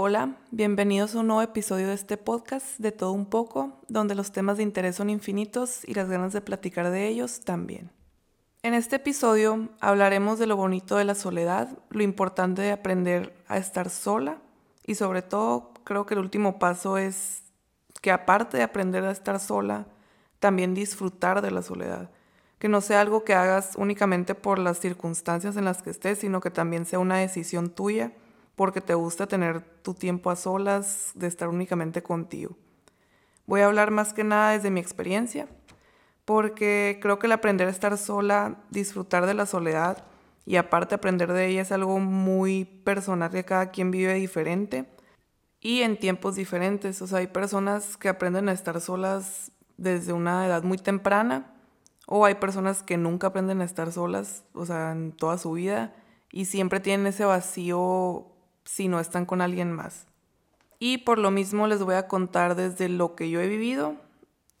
Hola, bienvenidos a un nuevo episodio de este podcast de todo un poco, donde los temas de interés son infinitos y las ganas de platicar de ellos también. En este episodio hablaremos de lo bonito de la soledad, lo importante de aprender a estar sola y sobre todo creo que el último paso es que aparte de aprender a estar sola, también disfrutar de la soledad. Que no sea algo que hagas únicamente por las circunstancias en las que estés, sino que también sea una decisión tuya porque te gusta tener tu tiempo a solas, de estar únicamente contigo. Voy a hablar más que nada desde mi experiencia, porque creo que el aprender a estar sola, disfrutar de la soledad y aparte aprender de ella es algo muy personal que cada quien vive diferente y en tiempos diferentes. O sea, hay personas que aprenden a estar solas desde una edad muy temprana o hay personas que nunca aprenden a estar solas, o sea, en toda su vida y siempre tienen ese vacío si no están con alguien más. Y por lo mismo les voy a contar desde lo que yo he vivido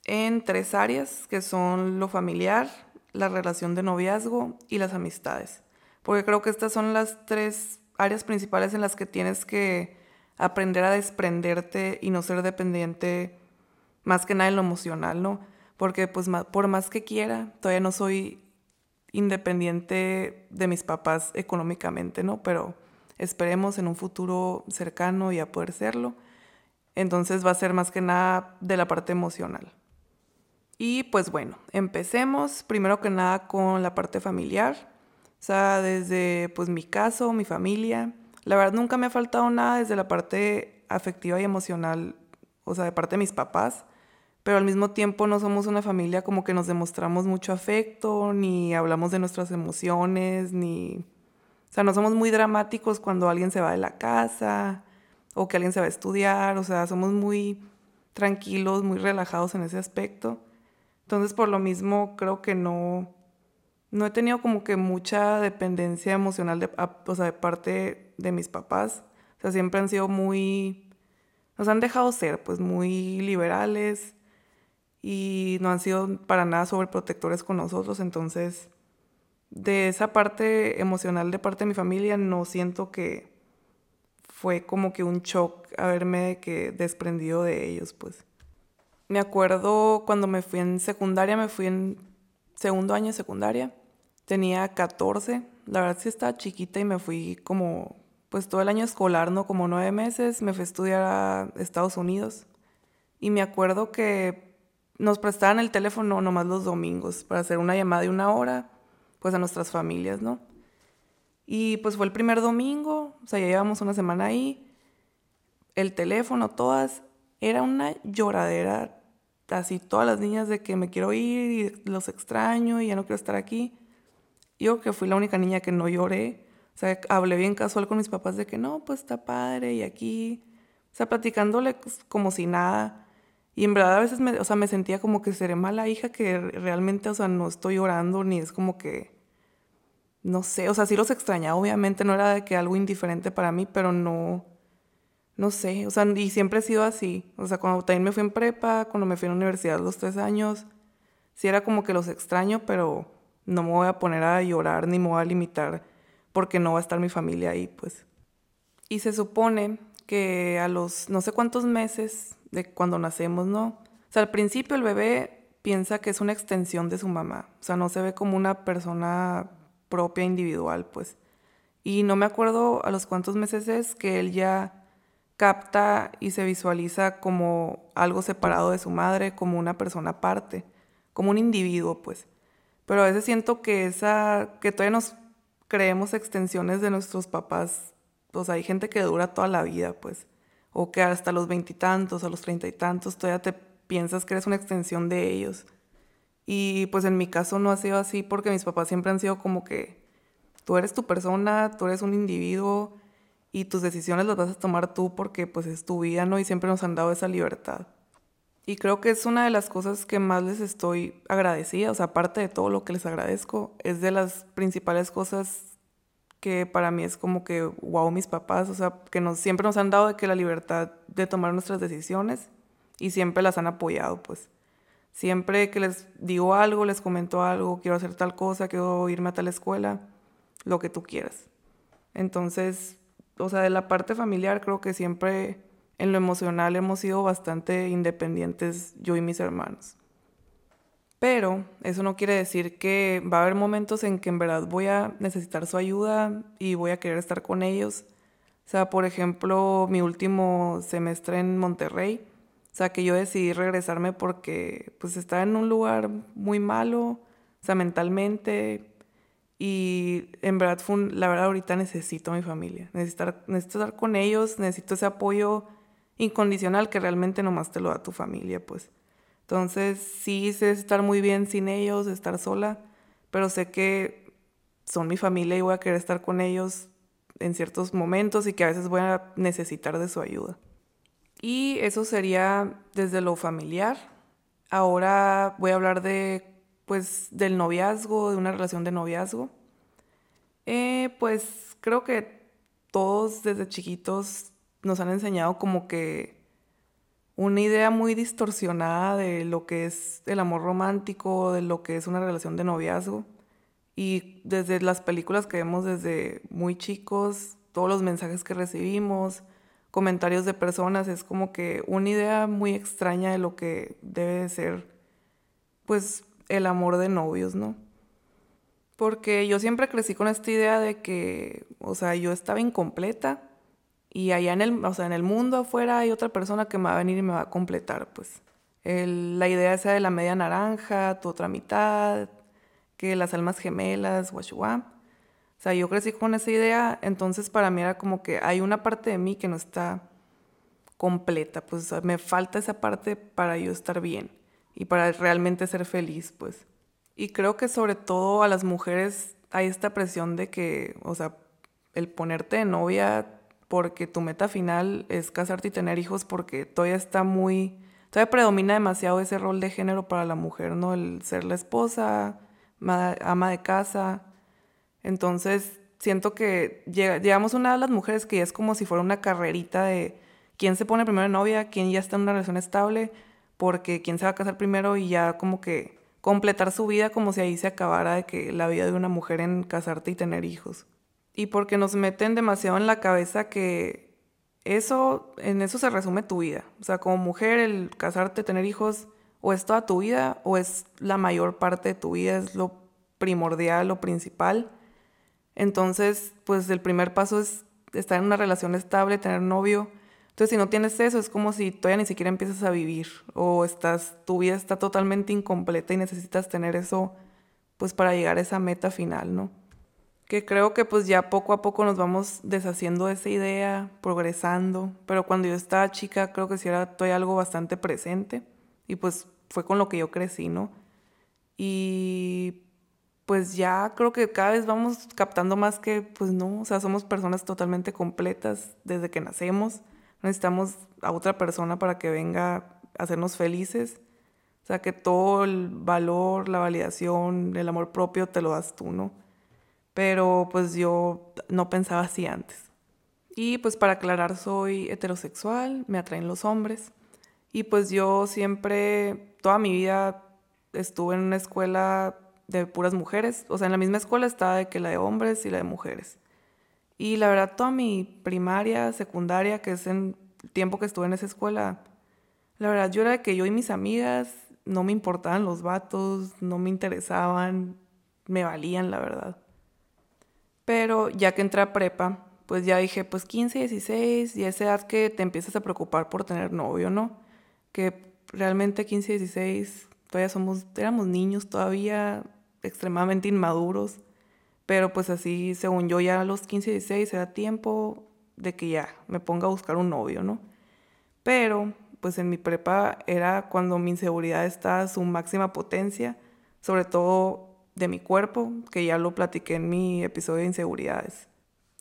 en tres áreas, que son lo familiar, la relación de noviazgo y las amistades. Porque creo que estas son las tres áreas principales en las que tienes que aprender a desprenderte y no ser dependiente más que nada en lo emocional, ¿no? Porque pues por más que quiera, todavía no soy independiente de mis papás económicamente, ¿no? Pero esperemos en un futuro cercano ya poder serlo. Entonces va a ser más que nada de la parte emocional. Y pues bueno, empecemos primero que nada con la parte familiar. O sea, desde pues mi caso, mi familia. La verdad nunca me ha faltado nada desde la parte afectiva y emocional, o sea, de parte de mis papás. Pero al mismo tiempo no somos una familia como que nos demostramos mucho afecto, ni hablamos de nuestras emociones, ni o sea, no somos muy dramáticos cuando alguien se va de la casa o que alguien se va a estudiar. O sea, somos muy tranquilos, muy relajados en ese aspecto. Entonces, por lo mismo, creo que no, no he tenido como que mucha dependencia emocional de, o sea, de parte de mis papás. O sea, siempre han sido muy, nos han dejado ser, pues muy liberales y no han sido para nada sobreprotectores con nosotros. Entonces, de esa parte emocional de parte de mi familia no siento que fue como que un shock haberme que desprendido de ellos, pues. Me acuerdo cuando me fui en secundaria, me fui en segundo año de secundaria, tenía 14, la verdad sí estaba chiquita y me fui como, pues todo el año escolar, ¿no? Como nueve meses, me fui a estudiar a Estados Unidos. Y me acuerdo que nos prestaban el teléfono nomás los domingos para hacer una llamada de una hora pues a nuestras familias, ¿no? Y pues fue el primer domingo, o sea, ya llevamos una semana ahí, el teléfono, todas, era una lloradera, así todas las niñas de que me quiero ir y los extraño y ya no quiero estar aquí. Yo que fui la única niña que no lloré, o sea, hablé bien casual con mis papás de que no, pues está padre y aquí, o sea, platicándole como si nada. Y en verdad a veces me, o sea, me sentía como que seré mala hija que realmente, o sea, no estoy llorando ni es como que, no sé, o sea, sí los extrañaba, obviamente no era de que algo indiferente para mí, pero no, no sé, o sea, y siempre he sido así. O sea, cuando también me fui en prepa, cuando me fui a la universidad los tres años, sí era como que los extraño, pero no me voy a poner a llorar ni me voy a limitar porque no va a estar mi familia ahí, pues. Y se supone que a los no sé cuántos meses de cuando nacemos, ¿no? O sea, al principio el bebé piensa que es una extensión de su mamá, o sea, no se ve como una persona propia, individual, pues. Y no me acuerdo a los cuántos meses es que él ya capta y se visualiza como algo separado de su madre, como una persona aparte, como un individuo, pues. Pero a veces siento que esa, que todavía nos creemos extensiones de nuestros papás, o sea, hay gente que dura toda la vida, pues o que hasta los veintitantos o los treinta y tantos todavía te piensas que eres una extensión de ellos. Y pues en mi caso no ha sido así porque mis papás siempre han sido como que tú eres tu persona, tú eres un individuo y tus decisiones las vas a tomar tú porque pues es tu vida, ¿no? Y siempre nos han dado esa libertad. Y creo que es una de las cosas que más les estoy agradecida, o sea, aparte de todo lo que les agradezco, es de las principales cosas que para mí es como que, wow, mis papás, o sea, que nos, siempre nos han dado de que la libertad de tomar nuestras decisiones y siempre las han apoyado, pues. Siempre que les digo algo, les comento algo, quiero hacer tal cosa, quiero irme a tal escuela, lo que tú quieras. Entonces, o sea, de la parte familiar creo que siempre en lo emocional hemos sido bastante independientes yo y mis hermanos. Pero eso no quiere decir que va a haber momentos en que en verdad voy a necesitar su ayuda y voy a querer estar con ellos. O sea, por ejemplo, mi último semestre en Monterrey, o sea, que yo decidí regresarme porque pues estaba en un lugar muy malo, o sea, mentalmente. Y en verdad, fue la verdad, ahorita necesito a mi familia. Necesito, necesito estar con ellos, necesito ese apoyo incondicional que realmente nomás te lo da tu familia, pues. Entonces, sí sé estar muy bien sin ellos, estar sola, pero sé que son mi familia y voy a querer estar con ellos en ciertos momentos y que a veces voy a necesitar de su ayuda. Y eso sería desde lo familiar. Ahora voy a hablar de, pues, del noviazgo, de una relación de noviazgo. Eh, pues creo que todos desde chiquitos nos han enseñado como que una idea muy distorsionada de lo que es el amor romántico, de lo que es una relación de noviazgo. Y desde las películas que vemos desde muy chicos, todos los mensajes que recibimos, comentarios de personas, es como que una idea muy extraña de lo que debe ser, pues, el amor de novios, ¿no? Porque yo siempre crecí con esta idea de que, o sea, yo estaba incompleta y allá en el, o sea, en el mundo afuera hay otra persona que me va a venir y me va a completar, pues. la idea esa de la media naranja, tu otra mitad, que las almas gemelas, guachua. O sea, yo crecí con esa idea, entonces para mí era como que hay una parte de mí que no está completa, pues me falta esa parte para yo estar bien y para realmente ser feliz, pues. Y creo que sobre todo a las mujeres hay esta presión de que, o sea, el ponerte de novia porque tu meta final es casarte y tener hijos porque todavía está muy, todavía predomina demasiado ese rol de género para la mujer, ¿no? El ser la esposa, ama de casa. Entonces, siento que llegamos a una de las mujeres que ya es como si fuera una carrerita de quién se pone primero novia, quién ya está en una relación estable, porque quién se va a casar primero y ya como que completar su vida como si ahí se acabara de que la vida de una mujer en casarte y tener hijos y porque nos meten demasiado en la cabeza que eso, en eso se resume tu vida. O sea, como mujer, el casarte, tener hijos, o es toda tu vida, o es la mayor parte de tu vida, es lo primordial, lo principal. Entonces, pues el primer paso es estar en una relación estable, tener novio. Entonces, si no tienes eso, es como si todavía ni siquiera empiezas a vivir, o estás, tu vida está totalmente incompleta y necesitas tener eso, pues para llegar a esa meta final, ¿no? Que creo que pues ya poco a poco nos vamos deshaciendo de esa idea, progresando, pero cuando yo estaba chica creo que sí era todavía algo bastante presente y pues fue con lo que yo crecí, ¿no? Y pues ya creo que cada vez vamos captando más que pues no, o sea, somos personas totalmente completas desde que nacemos, necesitamos a otra persona para que venga a hacernos felices. O sea, que todo el valor, la validación, el amor propio te lo das tú, ¿no? Pero pues yo no pensaba así antes. Y pues para aclarar, soy heterosexual, me atraen los hombres. Y pues yo siempre, toda mi vida estuve en una escuela de puras mujeres. O sea, en la misma escuela estaba que la de hombres y la de mujeres. Y la verdad, toda mi primaria, secundaria, que es el tiempo que estuve en esa escuela, la verdad, yo era de que yo y mis amigas no me importaban los vatos, no me interesaban, me valían, la verdad. Pero ya que entré a prepa, pues ya dije, pues 15, 16, y esa edad que te empiezas a preocupar por tener novio, ¿no? Que realmente 15, 16, todavía somos, éramos niños todavía, extremadamente inmaduros, pero pues así, según yo, ya a los 15, 16 era tiempo de que ya me ponga a buscar un novio, ¿no? Pero pues en mi prepa era cuando mi inseguridad estaba a su máxima potencia, sobre todo de mi cuerpo, que ya lo platiqué en mi episodio de inseguridades.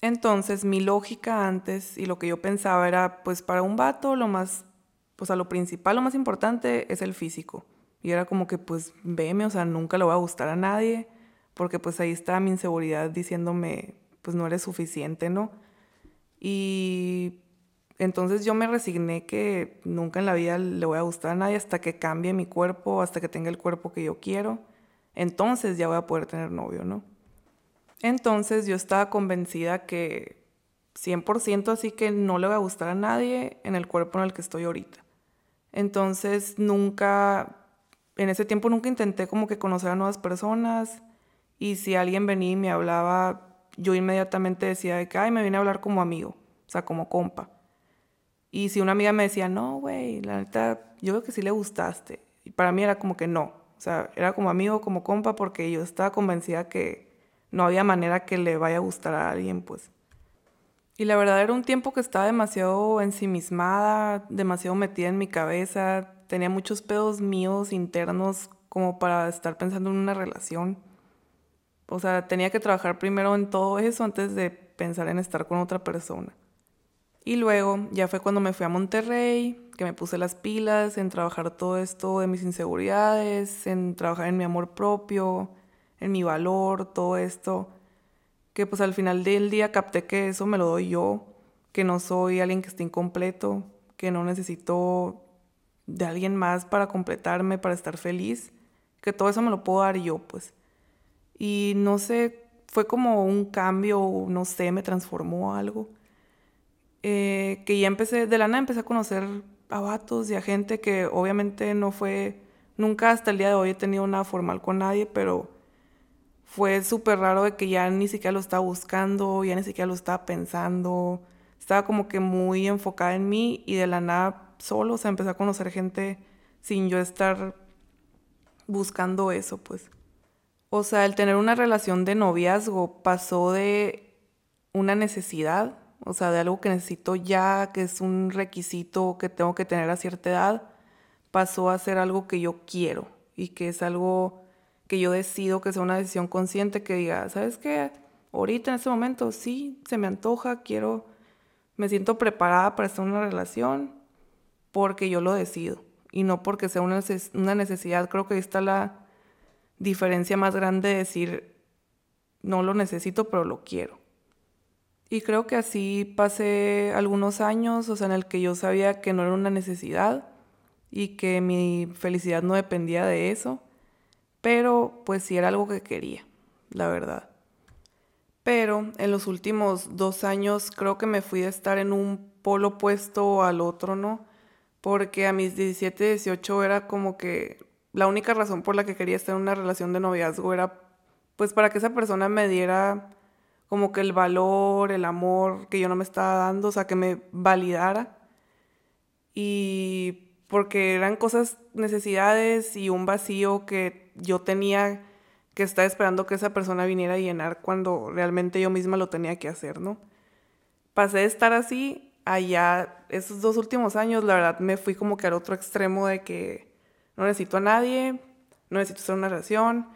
Entonces, mi lógica antes y lo que yo pensaba era, pues para un vato lo más, pues a lo principal, lo más importante es el físico. Y era como que, pues, veme, o sea, nunca le va a gustar a nadie, porque pues ahí está mi inseguridad diciéndome, pues no eres suficiente, ¿no? Y entonces yo me resigné que nunca en la vida le voy a gustar a nadie hasta que cambie mi cuerpo, hasta que tenga el cuerpo que yo quiero entonces ya voy a poder tener novio, ¿no? Entonces yo estaba convencida que 100% así que no le va a gustar a nadie en el cuerpo en el que estoy ahorita. Entonces nunca, en ese tiempo nunca intenté como que conocer a nuevas personas y si alguien venía y me hablaba, yo inmediatamente decía de que, ay, me viene a hablar como amigo, o sea, como compa. Y si una amiga me decía, no, güey, la neta, yo creo que sí le gustaste. Y para mí era como que no. O sea, era como amigo, como compa, porque yo estaba convencida que no había manera que le vaya a gustar a alguien, pues. Y la verdad era un tiempo que estaba demasiado ensimismada, demasiado metida en mi cabeza, tenía muchos pedos míos internos como para estar pensando en una relación. O sea, tenía que trabajar primero en todo eso antes de pensar en estar con otra persona. Y luego ya fue cuando me fui a Monterrey, que me puse las pilas en trabajar todo esto de mis inseguridades, en trabajar en mi amor propio, en mi valor, todo esto. Que pues al final del día capté que eso me lo doy yo, que no soy alguien que esté incompleto, que no necesito de alguien más para completarme, para estar feliz, que todo eso me lo puedo dar yo, pues. Y no sé, fue como un cambio, no sé, me transformó algo eh, que ya empecé, de la nada empecé a conocer a vatos y a gente que obviamente no fue, nunca hasta el día de hoy he tenido nada formal con nadie, pero fue súper raro de que ya ni siquiera lo estaba buscando, ya ni siquiera lo estaba pensando, estaba como que muy enfocada en mí y de la nada solo, o sea, empecé a conocer gente sin yo estar buscando eso, pues. O sea, el tener una relación de noviazgo pasó de una necesidad o sea, de algo que necesito ya, que es un requisito que tengo que tener a cierta edad, pasó a ser algo que yo quiero y que es algo que yo decido que sea una decisión consciente que diga, ¿sabes qué? Ahorita en este momento sí, se me antoja, quiero, me siento preparada para estar en una relación porque yo lo decido y no porque sea una, una necesidad. Creo que ahí está la diferencia más grande de decir, no lo necesito, pero lo quiero. Y creo que así pasé algunos años, o sea, en el que yo sabía que no era una necesidad y que mi felicidad no dependía de eso, pero pues sí era algo que quería, la verdad. Pero en los últimos dos años creo que me fui a estar en un polo opuesto al otro, ¿no? Porque a mis 17, 18 era como que la única razón por la que quería estar en una relación de noviazgo era pues para que esa persona me diera como que el valor, el amor que yo no me estaba dando, o sea, que me validara. Y porque eran cosas, necesidades y un vacío que yo tenía que estar esperando que esa persona viniera a llenar cuando realmente yo misma lo tenía que hacer, ¿no? Pasé de estar así allá, esos dos últimos años, la verdad me fui como que al otro extremo de que no necesito a nadie, no necesito en una relación,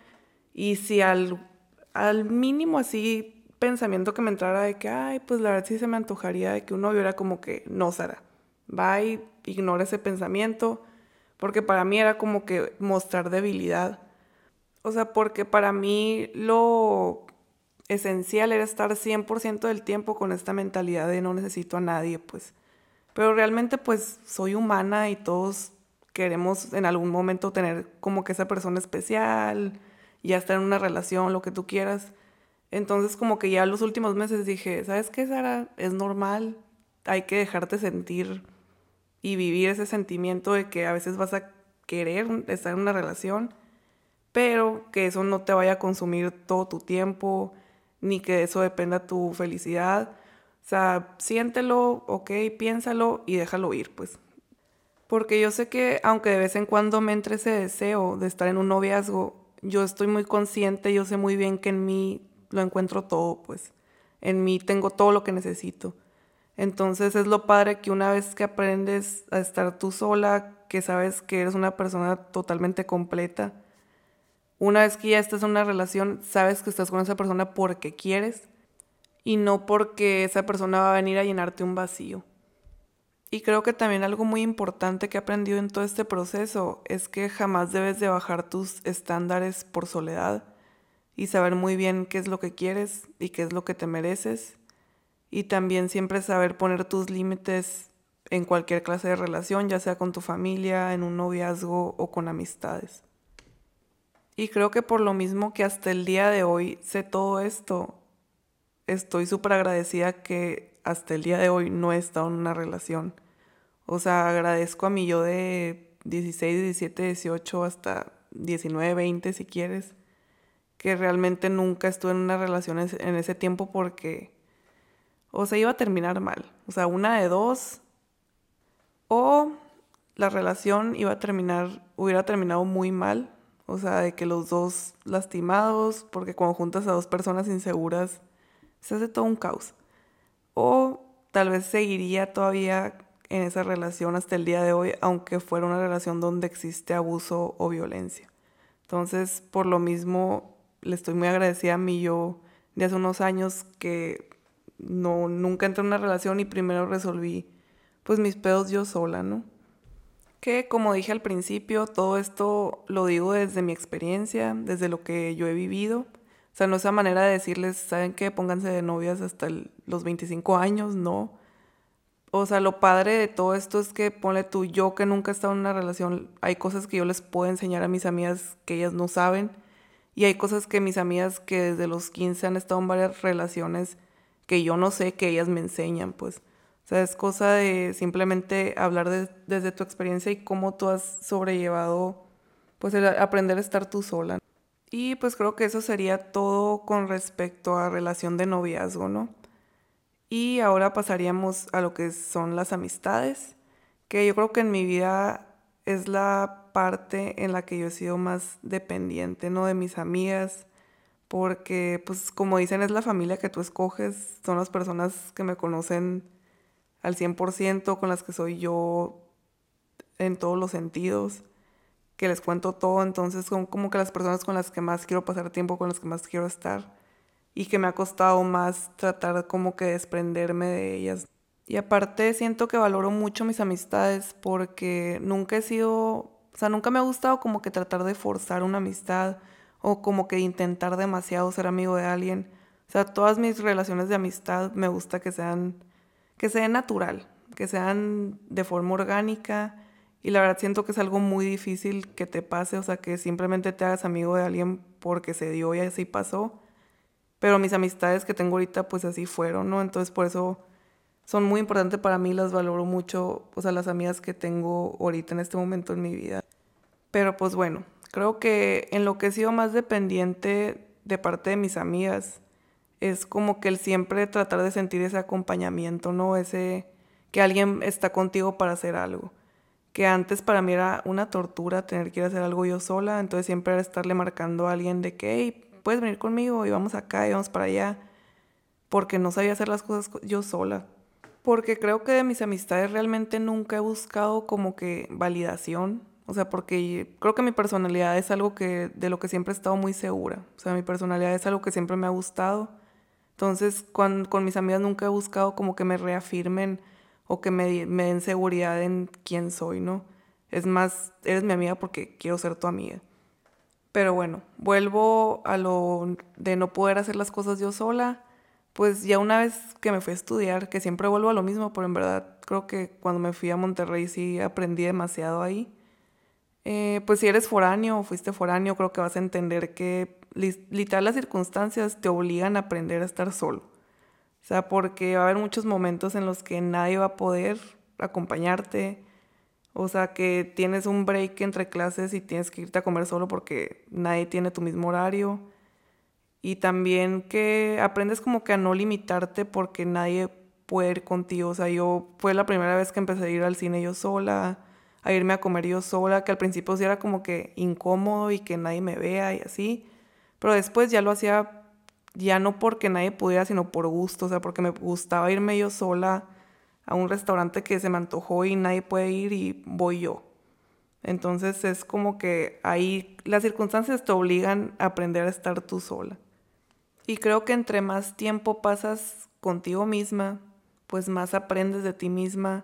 y si al, al mínimo así pensamiento que me entrara de que, ay, pues la verdad sí se me antojaría de que uno viera como que, no, Sara, va y ignora ese pensamiento, porque para mí era como que mostrar debilidad. O sea, porque para mí lo esencial era estar 100% del tiempo con esta mentalidad de no necesito a nadie, pues. Pero realmente pues soy humana y todos queremos en algún momento tener como que esa persona especial, ya estar en una relación, lo que tú quieras. Entonces como que ya los últimos meses dije, ¿sabes qué, Sara? Es normal, hay que dejarte sentir y vivir ese sentimiento de que a veces vas a querer estar en una relación, pero que eso no te vaya a consumir todo tu tiempo, ni que eso dependa tu felicidad. O sea, siéntelo, ok, piénsalo y déjalo ir, pues. Porque yo sé que aunque de vez en cuando me entre ese deseo de estar en un noviazgo, yo estoy muy consciente, yo sé muy bien que en mí lo encuentro todo, pues en mí tengo todo lo que necesito. Entonces es lo padre que una vez que aprendes a estar tú sola, que sabes que eres una persona totalmente completa, una vez que ya estás en una relación, sabes que estás con esa persona porque quieres y no porque esa persona va a venir a llenarte un vacío. Y creo que también algo muy importante que he aprendido en todo este proceso es que jamás debes de bajar tus estándares por soledad y saber muy bien qué es lo que quieres y qué es lo que te mereces. Y también siempre saber poner tus límites en cualquier clase de relación, ya sea con tu familia, en un noviazgo o con amistades. Y creo que por lo mismo que hasta el día de hoy sé todo esto, estoy súper agradecida que hasta el día de hoy no he estado en una relación. O sea, agradezco a mi yo de 16, 17, 18 hasta 19, 20 si quieres, que realmente nunca estuve en una relación en ese tiempo porque, o sea, iba a terminar mal. O sea, una de dos, o la relación iba a terminar, hubiera terminado muy mal. O sea, de que los dos lastimados, porque cuando juntas a dos personas inseguras, se hace todo un caos. O tal vez seguiría todavía en esa relación hasta el día de hoy, aunque fuera una relación donde existe abuso o violencia. Entonces, por lo mismo, le estoy muy agradecida a mí yo de hace unos años que no, nunca entré en una relación y primero resolví pues mis pedos yo sola, ¿no? Que como dije al principio, todo esto lo digo desde mi experiencia, desde lo que yo he vivido. O sea, no es esa manera de decirles, ¿saben qué? Pónganse de novias hasta los 25 años, no o sea, lo padre de todo esto es que ponle tú, yo que nunca he estado en una relación, hay cosas que yo les puedo enseñar a mis amigas que ellas no saben. Y hay cosas que mis amigas que desde los 15 han estado en varias relaciones que yo no sé que ellas me enseñan, pues. O sea, es cosa de simplemente hablar desde tu experiencia y cómo tú has sobrellevado, pues, el aprender a estar tú sola. Y pues creo que eso sería todo con respecto a relación de noviazgo, ¿no? Y ahora pasaríamos a lo que son las amistades, que yo creo que en mi vida es la parte en la que yo he sido más dependiente, ¿no? De mis amigas, porque pues como dicen es la familia que tú escoges, son las personas que me conocen al 100%, con las que soy yo en todos los sentidos, que les cuento todo, entonces son como que las personas con las que más quiero pasar tiempo, con las que más quiero estar y que me ha costado más tratar como que desprenderme de ellas. Y aparte siento que valoro mucho mis amistades porque nunca he sido, o sea, nunca me ha gustado como que tratar de forzar una amistad o como que intentar demasiado ser amigo de alguien. O sea, todas mis relaciones de amistad me gusta que sean, que sean natural, que sean de forma orgánica. Y la verdad siento que es algo muy difícil que te pase, o sea, que simplemente te hagas amigo de alguien porque se dio y así pasó pero mis amistades que tengo ahorita pues así fueron, ¿no? Entonces por eso son muy importantes para mí, las valoro mucho, o sea, las amigas que tengo ahorita en este momento en mi vida. Pero pues bueno, creo que en lo que he sido más dependiente de parte de mis amigas es como que el siempre tratar de sentir ese acompañamiento, ¿no? Ese que alguien está contigo para hacer algo. Que antes para mí era una tortura tener que ir a hacer algo yo sola, entonces siempre era estarle marcando a alguien de que, hey, puedes venir conmigo y vamos acá y vamos para allá, porque no sabía hacer las cosas yo sola. Porque creo que de mis amistades realmente nunca he buscado como que validación, o sea, porque creo que mi personalidad es algo que de lo que siempre he estado muy segura, o sea, mi personalidad es algo que siempre me ha gustado. Entonces, con, mis amigas nunca he buscado como que me reafirmen o que me, me den seguridad en quién soy, ¿no? Es más, eres mi amiga porque quiero ser tu amiga. Pero bueno, vuelvo a lo de no poder hacer las cosas yo sola. Pues ya una vez que me fui a estudiar, que siempre vuelvo a lo mismo, pero en verdad creo que cuando me fui a Monterrey sí aprendí demasiado ahí. Eh, pues si eres foráneo o fuiste foráneo, creo que vas a entender que literal las circunstancias te obligan a aprender a estar solo. O sea, porque va a haber muchos momentos en los que nadie va a poder acompañarte, o sea, que tienes un break entre clases y tienes que irte a comer solo porque nadie tiene tu mismo horario. Y también que aprendes como que a no limitarte porque nadie puede ir contigo. O sea, yo fue la primera vez que empecé a ir al cine yo sola, a irme a comer yo sola, que al principio sí era como que incómodo y que nadie me vea y así. Pero después ya lo hacía ya no porque nadie pudiera, sino por gusto. O sea, porque me gustaba irme yo sola a un restaurante que se me antojó y nadie puede ir y voy yo. Entonces es como que ahí las circunstancias te obligan a aprender a estar tú sola. Y creo que entre más tiempo pasas contigo misma, pues más aprendes de ti misma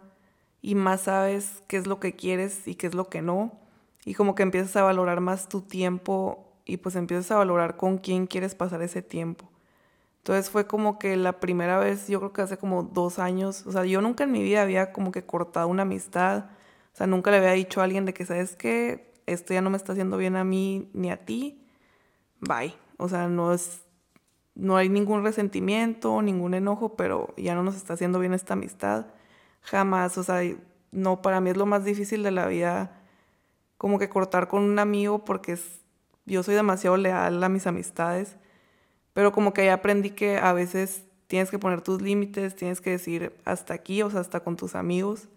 y más sabes qué es lo que quieres y qué es lo que no. Y como que empiezas a valorar más tu tiempo y pues empiezas a valorar con quién quieres pasar ese tiempo. Entonces fue como que la primera vez, yo creo que hace como dos años, o sea, yo nunca en mi vida había como que cortado una amistad, o sea, nunca le había dicho a alguien de que, ¿sabes qué? Esto ya no me está haciendo bien a mí ni a ti, bye. O sea, no es, no hay ningún resentimiento, ningún enojo, pero ya no nos está haciendo bien esta amistad. Jamás, o sea, no, para mí es lo más difícil de la vida, como que cortar con un amigo porque yo soy demasiado leal a mis amistades, pero como que ya aprendí que a veces tienes que poner tus límites, tienes que decir hasta aquí, o sea, hasta con tus amigos.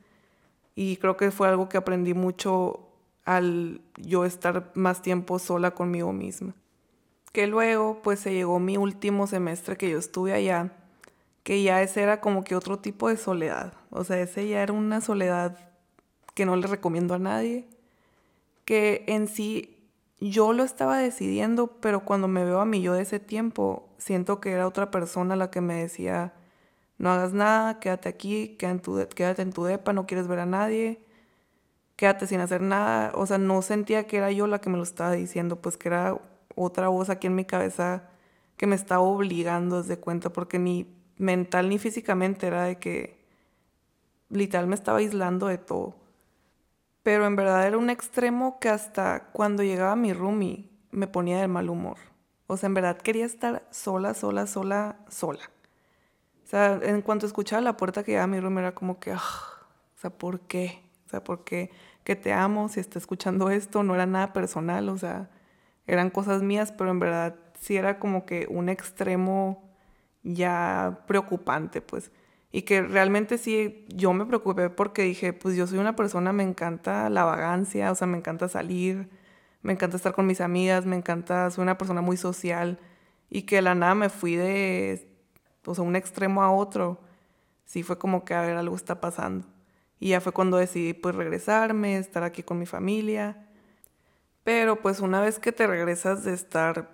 Y creo que fue algo que aprendí mucho al yo estar más tiempo sola conmigo misma. Que luego, pues se llegó mi último semestre que yo estuve allá, que ya ese era como que otro tipo de soledad. O sea, ese ya era una soledad que no le recomiendo a nadie, que en sí yo lo estaba decidiendo, pero cuando me veo a mí yo de ese tiempo, siento que era otra persona la que me decía, no hagas nada, quédate aquí, quédate en tu, depa, no quieres ver a nadie, quédate sin hacer nada. O sea, no sentía que era yo la que me lo estaba diciendo, pues que era otra voz aquí en mi cabeza que me estaba obligando desde cuenta, porque ni mental ni físicamente era de que literal me estaba aislando de todo. Pero en verdad era un extremo que hasta cuando llegaba mi roomie me ponía de mal humor. O sea, en verdad quería estar sola, sola, sola, sola. O sea, en cuanto escuchaba la puerta que llegaba mi roomie era como que, ah, o sea, ¿por qué? O sea, ¿por qué? Que te amo, si está escuchando esto, no era nada personal, o sea, eran cosas mías, pero en verdad sí era como que un extremo ya preocupante, pues. Y que realmente sí, yo me preocupé porque dije, pues yo soy una persona, me encanta la vagancia, o sea, me encanta salir, me encanta estar con mis amigas, me encanta, soy una persona muy social. Y que la nada me fui de, o sea, un extremo a otro. Sí fue como que, a ver, algo está pasando. Y ya fue cuando decidí, pues, regresarme, estar aquí con mi familia. Pero, pues, una vez que te regresas de estar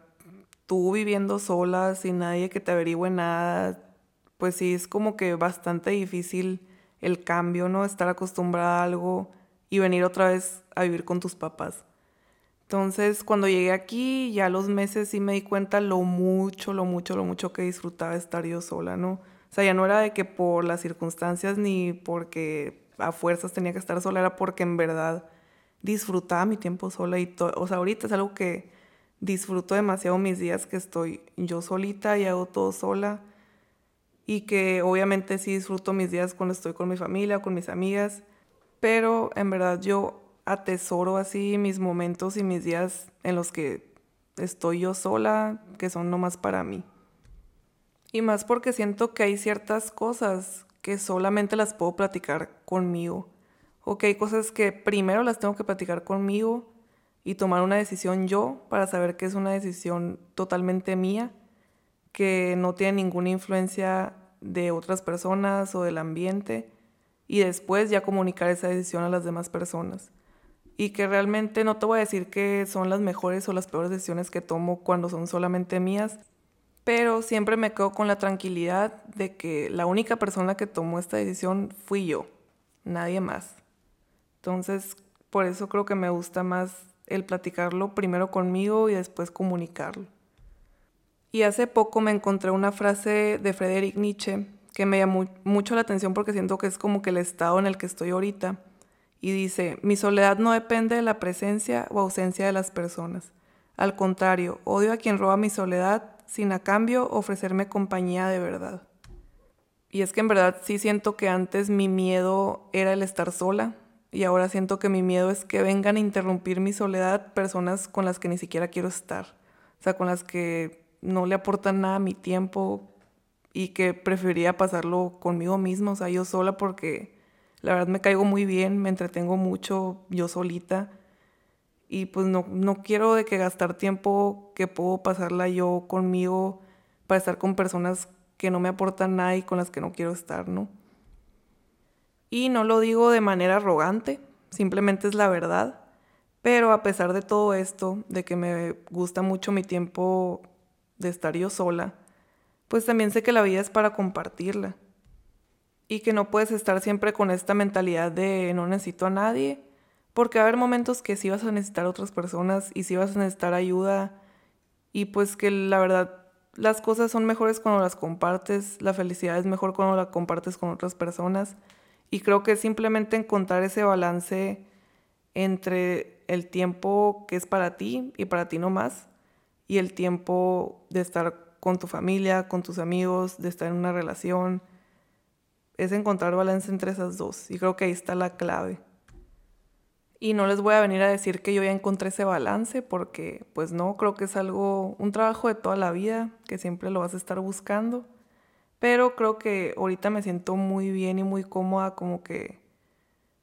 tú viviendo sola, sin nadie que te averigüe nada, pues sí, es como que bastante difícil el cambio, ¿no? Estar acostumbrada a algo y venir otra vez a vivir con tus papás. Entonces, cuando llegué aquí, ya los meses sí me di cuenta lo mucho, lo mucho, lo mucho que disfrutaba estar yo sola, ¿no? O sea, ya no era de que por las circunstancias ni porque a fuerzas tenía que estar sola, era porque en verdad disfrutaba mi tiempo sola y. O sea, ahorita es algo que disfruto demasiado mis días que estoy yo solita y hago todo sola y que obviamente sí disfruto mis días cuando estoy con mi familia, con mis amigas, pero en verdad yo atesoro así mis momentos y mis días en los que estoy yo sola, que son nomás para mí. Y más porque siento que hay ciertas cosas que solamente las puedo platicar conmigo. O que hay cosas que primero las tengo que platicar conmigo y tomar una decisión yo para saber que es una decisión totalmente mía, que no tiene ninguna influencia de otras personas o del ambiente y después ya comunicar esa decisión a las demás personas. Y que realmente no te voy a decir que son las mejores o las peores decisiones que tomo cuando son solamente mías, pero siempre me quedo con la tranquilidad de que la única persona que tomó esta decisión fui yo, nadie más. Entonces, por eso creo que me gusta más el platicarlo primero conmigo y después comunicarlo. Y hace poco me encontré una frase de Friedrich Nietzsche que me llamó mucho la atención porque siento que es como que el estado en el que estoy ahorita. Y dice, mi soledad no depende de la presencia o ausencia de las personas. Al contrario, odio a quien roba mi soledad sin a cambio ofrecerme compañía de verdad. Y es que en verdad sí siento que antes mi miedo era el estar sola, y ahora siento que mi miedo es que vengan a interrumpir mi soledad personas con las que ni siquiera quiero estar. O sea, con las que no le aportan nada a mi tiempo y que preferiría pasarlo conmigo mismo, o sea, yo sola porque la verdad me caigo muy bien, me entretengo mucho yo solita y pues no, no quiero de que gastar tiempo que puedo pasarla yo conmigo para estar con personas que no me aportan nada y con las que no quiero estar, ¿no? Y no lo digo de manera arrogante, simplemente es la verdad. Pero a pesar de todo esto, de que me gusta mucho mi tiempo de estar yo sola, pues también sé que la vida es para compartirla. Y que no puedes estar siempre con esta mentalidad de no necesito a nadie, porque va a haber momentos que sí vas a necesitar otras personas y sí vas a necesitar ayuda. Y pues que la verdad las cosas son mejores cuando las compartes, la felicidad es mejor cuando la compartes con otras personas. Y creo que simplemente encontrar ese balance entre el tiempo que es para ti y para ti no más y el tiempo de estar con tu familia, con tus amigos, de estar en una relación. Es encontrar balance entre esas dos. Y creo que ahí está la clave. Y no les voy a venir a decir que yo ya encontré ese balance porque pues no, creo que es algo, un trabajo de toda la vida, que siempre lo vas a estar buscando. Pero creo que ahorita me siento muy bien y muy cómoda como que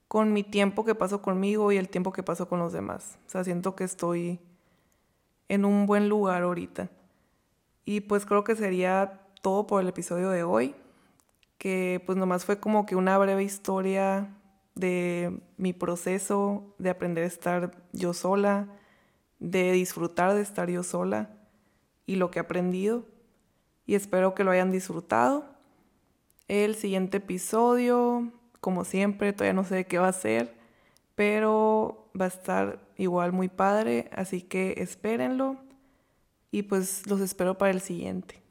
con mi tiempo que paso conmigo y el tiempo que paso con los demás. O sea, siento que estoy en un buen lugar ahorita. Y pues creo que sería todo por el episodio de hoy, que pues nomás fue como que una breve historia de mi proceso de aprender a estar yo sola, de disfrutar de estar yo sola y lo que he aprendido. Y espero que lo hayan disfrutado. El siguiente episodio, como siempre, todavía no sé qué va a ser, pero va a estar igual muy padre, así que espérenlo y pues los espero para el siguiente.